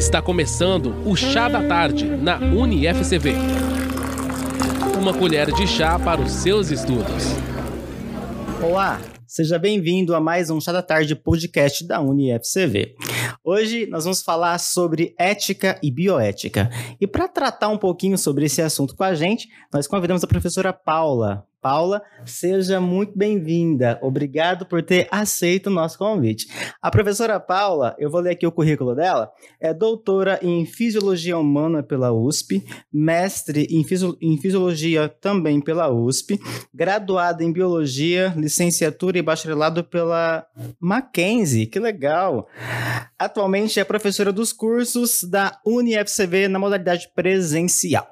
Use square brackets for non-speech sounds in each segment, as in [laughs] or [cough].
Está começando o Chá da Tarde na UniFCV. Uma colher de chá para os seus estudos. Olá, seja bem-vindo a mais um Chá da Tarde podcast da UniFCV. Hoje nós vamos falar sobre ética e bioética. E para tratar um pouquinho sobre esse assunto com a gente, nós convidamos a professora Paula. Paula, seja muito bem-vinda. Obrigado por ter aceito o nosso convite. A professora Paula, eu vou ler aqui o currículo dela, é doutora em Fisiologia Humana pela USP, mestre em, em Fisiologia também pela USP, graduada em Biologia, licenciatura e bacharelado pela Mackenzie. Que legal! Atualmente é professora dos cursos da UniFCV na modalidade presencial.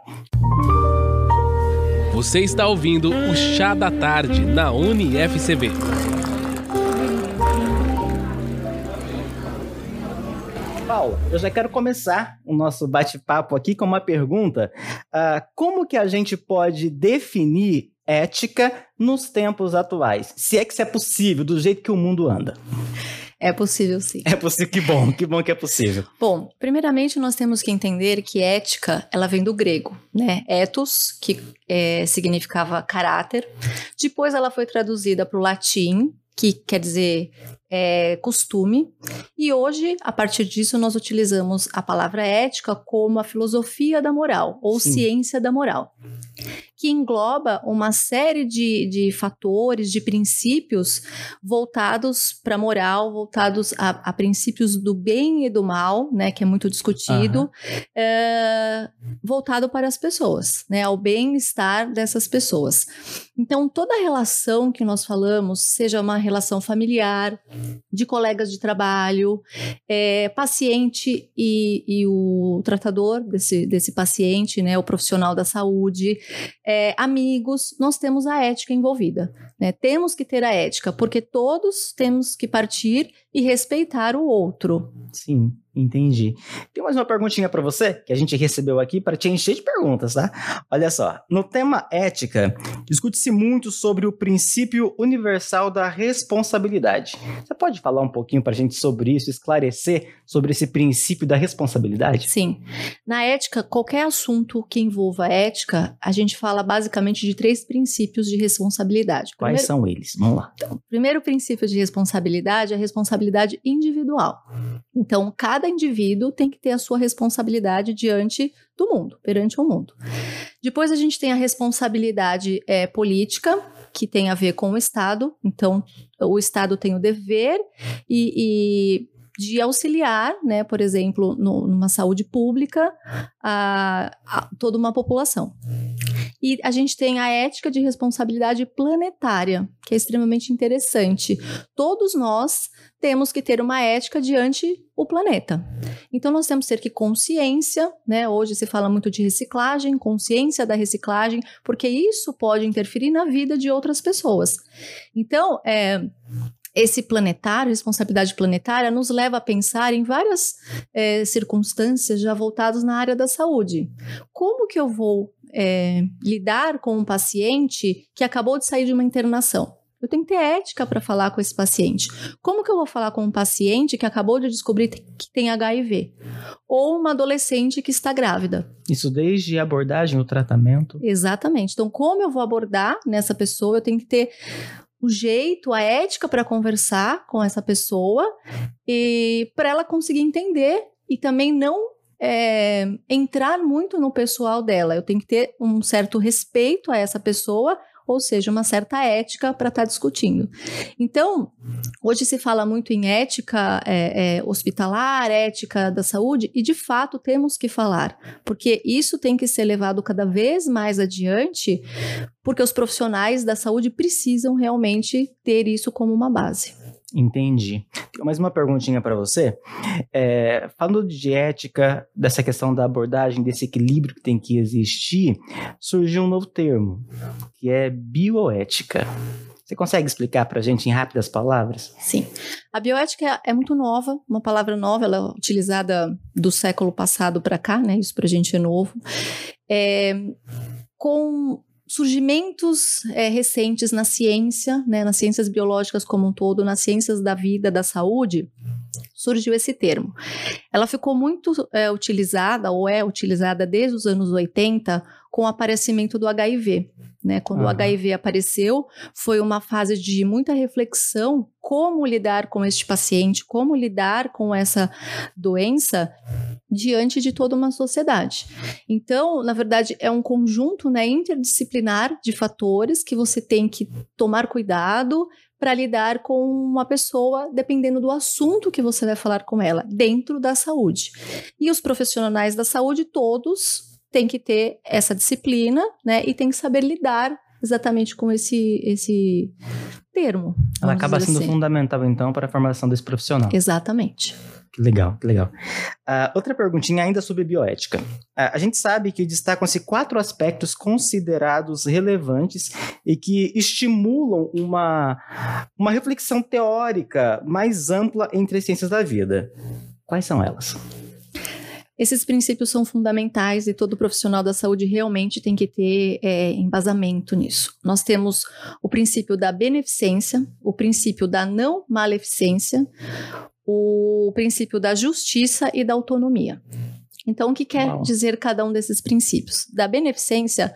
Você está ouvindo o Chá da Tarde na UniFCV. Paulo, eu já quero começar o nosso bate-papo aqui com uma pergunta. Uh, como que a gente pode definir ética nos tempos atuais? Se é que isso é possível, do jeito que o mundo anda. É possível sim. É possível, que bom, que bom que é possível. Bom, primeiramente nós temos que entender que ética, ela vem do grego, né? Ethos, que é, significava caráter. Depois ela foi traduzida para o latim, que quer dizer é, costume. E hoje, a partir disso, nós utilizamos a palavra ética como a filosofia da moral, ou Sim. ciência da moral que engloba uma série de, de fatores, de princípios voltados para a moral, voltados a, a, princípios do bem e do mal, né, que é muito discutido, uhum. é, voltado para as pessoas, né, ao bem-estar dessas pessoas. Então, toda relação que nós falamos, seja uma relação familiar, de colegas de trabalho, é, paciente e, e o tratador desse, desse paciente, né, o profissional da saúde, é, amigos, nós temos a ética envolvida. Né? Temos que ter a ética, porque todos temos que partir e respeitar o outro. Sim. Entendi. Tem mais uma perguntinha para você que a gente recebeu aqui para te encher de perguntas, tá? Olha só, no tema ética, discute-se muito sobre o princípio universal da responsabilidade. Você pode falar um pouquinho para a gente sobre isso, esclarecer sobre esse princípio da responsabilidade? Sim. Na ética, qualquer assunto que envolva ética, a gente fala basicamente de três princípios de responsabilidade. Quais são eles? Vamos lá. Então, primeiro princípio de responsabilidade é a responsabilidade individual. Então, cada indivíduo tem que ter a sua responsabilidade diante do mundo, perante o mundo. Depois a gente tem a responsabilidade é, política, que tem a ver com o Estado. Então, o Estado tem o dever e, e de auxiliar, né, por exemplo, no, numa saúde pública, a, a toda uma população. E a gente tem a ética de responsabilidade planetária, que é extremamente interessante. Todos nós temos que ter uma ética diante o planeta. Então nós temos que ter que consciência, né? Hoje se fala muito de reciclagem, consciência da reciclagem, porque isso pode interferir na vida de outras pessoas. Então, é, esse planetário, responsabilidade planetária, nos leva a pensar em várias é, circunstâncias já voltadas na área da saúde. Como que eu vou é, lidar com um paciente que acabou de sair de uma internação. Eu tenho que ter ética para falar com esse paciente. Como que eu vou falar com um paciente que acabou de descobrir que tem HIV? Ou uma adolescente que está grávida? Isso desde a abordagem, o tratamento? Exatamente. Então, como eu vou abordar nessa pessoa? Eu tenho que ter o jeito, a ética para conversar com essa pessoa e para ela conseguir entender e também não é, entrar muito no pessoal dela. Eu tenho que ter um certo respeito a essa pessoa, ou seja, uma certa ética para estar tá discutindo. Então, hoje se fala muito em ética é, é, hospitalar, ética da saúde, e de fato temos que falar, porque isso tem que ser levado cada vez mais adiante, porque os profissionais da saúde precisam realmente ter isso como uma base. Entendi. Mais uma perguntinha para você. É, falando de ética, dessa questão da abordagem, desse equilíbrio que tem que existir, surgiu um novo termo, que é bioética. Você consegue explicar para a gente em rápidas palavras? Sim. A bioética é muito nova, uma palavra nova, ela é utilizada do século passado para cá, né? Isso para a gente é novo. É, com surgimentos é, recentes na ciência, né, nas ciências biológicas como um todo, nas ciências da vida, da saúde, surgiu esse termo. Ela ficou muito é, utilizada, ou é utilizada desde os anos 80, com o aparecimento do HIV. Né? Quando uhum. o HIV apareceu, foi uma fase de muita reflexão como lidar com este paciente, como lidar com essa doença diante de toda uma sociedade. Então, na verdade, é um conjunto né, interdisciplinar de fatores que você tem que tomar cuidado para lidar com uma pessoa, dependendo do assunto que você vai falar com ela, dentro da saúde. E os profissionais da saúde, todos têm que ter essa disciplina, né? E tem que saber lidar exatamente com esse, esse termo. Ela acaba sendo assim. fundamental, então, para a formação desse profissional. Exatamente. Que legal, que legal. Uh, outra perguntinha ainda sobre bioética. Uh, a gente sabe que destacam-se quatro aspectos considerados relevantes e que estimulam uma, uma reflexão teórica mais ampla entre as ciências da vida. Quais são elas? Esses princípios são fundamentais e todo profissional da saúde realmente tem que ter é, embasamento nisso. Nós temos o princípio da beneficência, o princípio da não maleficência, o princípio da justiça e da autonomia. Então, o que quer Uau. dizer cada um desses princípios? Da beneficência,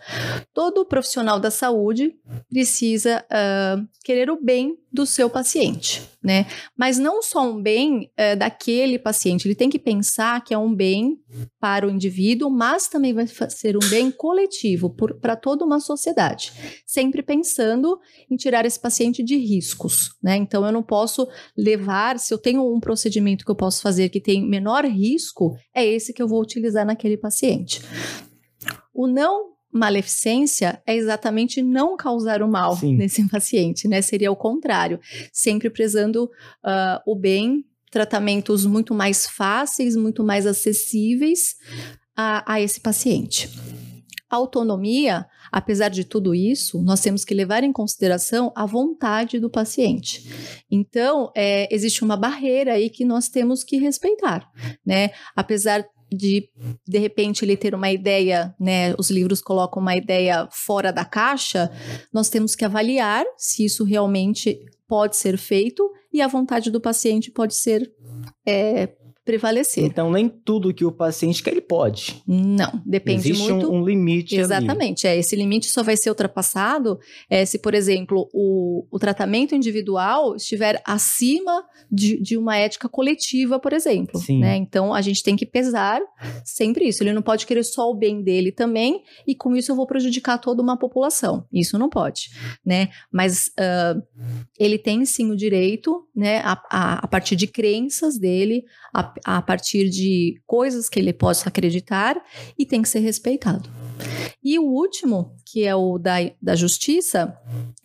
todo profissional da saúde precisa uh, querer o bem do seu paciente, né? Mas não só um bem é, daquele paciente, ele tem que pensar que é um bem para o indivíduo, mas também vai ser um bem coletivo para toda uma sociedade, sempre pensando em tirar esse paciente de riscos, né? Então eu não posso levar, se eu tenho um procedimento que eu posso fazer que tem menor risco, é esse que eu vou utilizar naquele paciente. O não maleficência é exatamente não causar o mal Sim. nesse [laughs] paciente, né? Seria o contrário, sempre prezando uh, o bem, tratamentos muito mais fáceis, muito mais acessíveis a, a esse paciente. Autonomia, apesar de tudo isso, nós temos que levar em consideração a vontade do paciente. Então, é, existe uma barreira aí que nós temos que respeitar, né? Apesar de de repente ele ter uma ideia, né? Os livros colocam uma ideia fora da caixa, nós temos que avaliar se isso realmente pode ser feito e a vontade do paciente pode ser é, prevalecer. Então, nem tudo que o paciente quer, ele pode. Não, depende Existe muito. Um, um limite. Exatamente. Ali. É, esse limite só vai ser ultrapassado é, se, por exemplo, o, o tratamento individual estiver acima de, de uma ética coletiva, por exemplo. Sim. Né? Então, a gente tem que pesar sempre isso. Ele não pode querer só o bem dele também, e com isso eu vou prejudicar toda uma população. Isso não pode. Né? Mas uh, ele tem sim o direito, né, a, a, a partir de crenças dele, a a, partir de coisas que ele possa acreditar e tem que ser respeitado. E o último, que é o da, da justiça,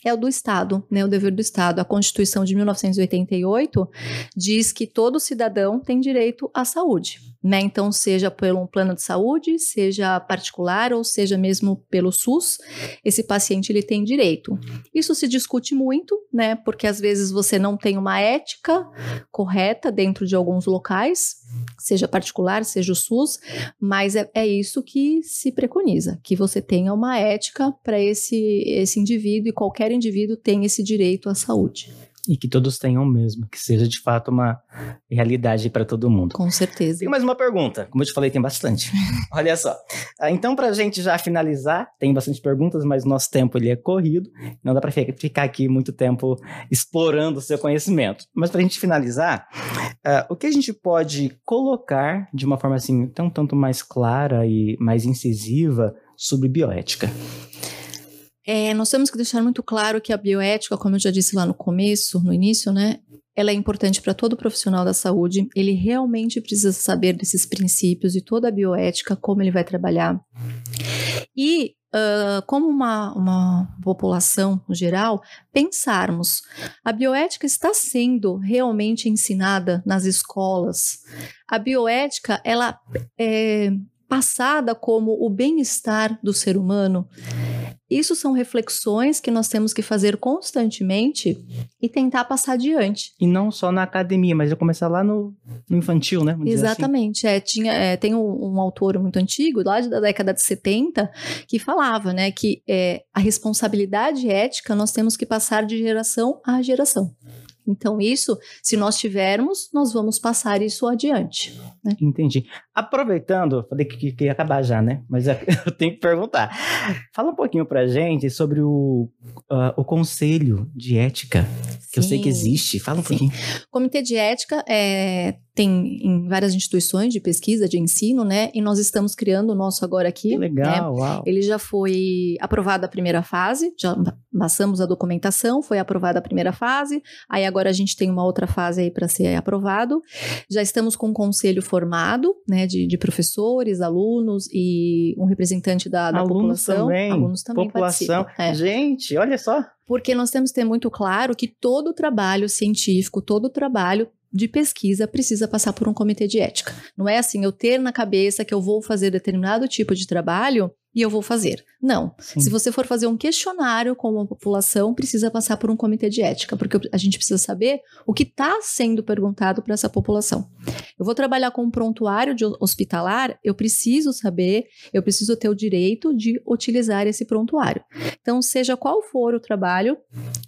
é o do Estado, né, o dever do Estado. A Constituição de 1988 diz que todo cidadão tem direito à saúde, né? Então, seja pelo um plano de saúde, seja particular ou seja mesmo pelo SUS, esse paciente ele tem direito. Isso se discute muito, né? Porque às vezes você não tem uma ética correta dentro de alguns locais, seja particular, seja o SUS, mas é, é isso que se preconiza, que você tenha uma ética para esse, esse indivíduo e qualquer indivíduo tem esse direito à saúde. E que todos tenham mesmo, que seja de fato uma realidade para todo mundo. Com certeza. Tem mais uma pergunta. Como eu te falei, tem bastante. [laughs] Olha só. Ah, então, para a gente já finalizar, tem bastante perguntas, mas o nosso tempo ele é corrido. Não dá para ficar aqui muito tempo explorando o seu conhecimento. Mas para a gente finalizar, uh, o que a gente pode colocar de uma forma assim, tão tanto mais clara e mais incisiva sobre bioética? É, nós temos que deixar muito claro que a bioética, como eu já disse lá no começo, no início, né, ela é importante para todo profissional da saúde. Ele realmente precisa saber desses princípios e toda a bioética, como ele vai trabalhar. E Uh, como uma, uma população geral, pensarmos: a bioética está sendo realmente ensinada nas escolas? A bioética, ela é passada como o bem-estar do ser humano? Isso são reflexões que nós temos que fazer constantemente e tentar passar adiante. E não só na academia, mas já começar lá no, no infantil, né? Vamos assim. Exatamente. Assim. É, tinha, é, tem um, um, autor muito antigo, lá da década de 70, que falava né, que é, a responsabilidade ética nós temos que passar de geração a geração. Então, isso, se nós tivermos, nós vamos passar isso adiante. Né? Entendi. Aproveitando, falei que, que ia acabar já, né? Mas [laughs] eu tenho que perguntar. Fala um pouquinho pra gente sobre o, uh, o Conselho de Ética, que eu sei que existe. Fala um Sim. pouquinho. Comitê de Ética é, tem em várias instituições de pesquisa, de ensino, né? E nós estamos criando o nosso agora aqui. Que legal, né? uau. Ele já foi aprovado a primeira fase, já passamos a documentação, foi aprovada a primeira fase, aí agora a gente tem uma outra fase aí para ser aprovado. Já estamos com um conselho formado, né, de, de professores, alunos e um representante da, da alunos população. Também. Alunos também população. É. Gente, olha só. Porque nós temos que ter muito claro que todo trabalho científico, todo trabalho de pesquisa precisa passar por um comitê de ética. Não é assim eu ter na cabeça que eu vou fazer determinado tipo de trabalho e eu vou fazer. Não. Sim. Se você for fazer um questionário com a população, precisa passar por um comitê de ética, porque a gente precisa saber o que está sendo perguntado para essa população. Eu vou trabalhar com um prontuário de hospitalar, eu preciso saber, eu preciso ter o direito de utilizar esse prontuário. Então, seja qual for o trabalho,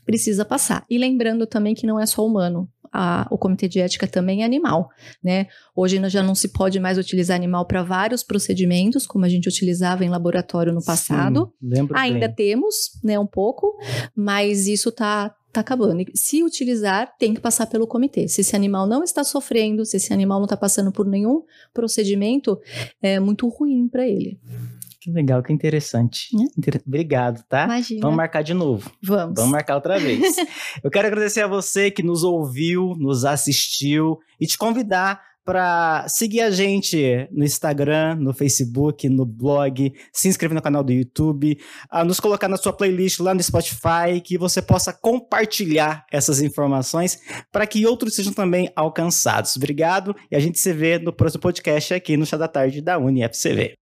precisa passar. E lembrando também que não é só humano a, o comitê de ética também é animal, né? Hoje já não se pode mais utilizar animal para vários procedimentos, como a gente utilizava em laboratório no passado. Sim, lembro Ainda bem. temos, né, um pouco, mas isso está tá acabando. Se utilizar, tem que passar pelo comitê. Se esse animal não está sofrendo, se esse animal não está passando por nenhum procedimento, é muito ruim para ele. Que legal, que interessante. É? Obrigado, tá? Imagina. Vamos marcar de novo. Vamos. Vamos marcar outra vez. [laughs] Eu quero agradecer a você que nos ouviu, nos assistiu e te convidar para seguir a gente no Instagram, no Facebook, no blog, se inscrever no canal do YouTube, nos colocar na sua playlist lá no Spotify, que você possa compartilhar essas informações para que outros sejam também alcançados. Obrigado e a gente se vê no próximo podcast aqui no Chá da Tarde da UniFCV.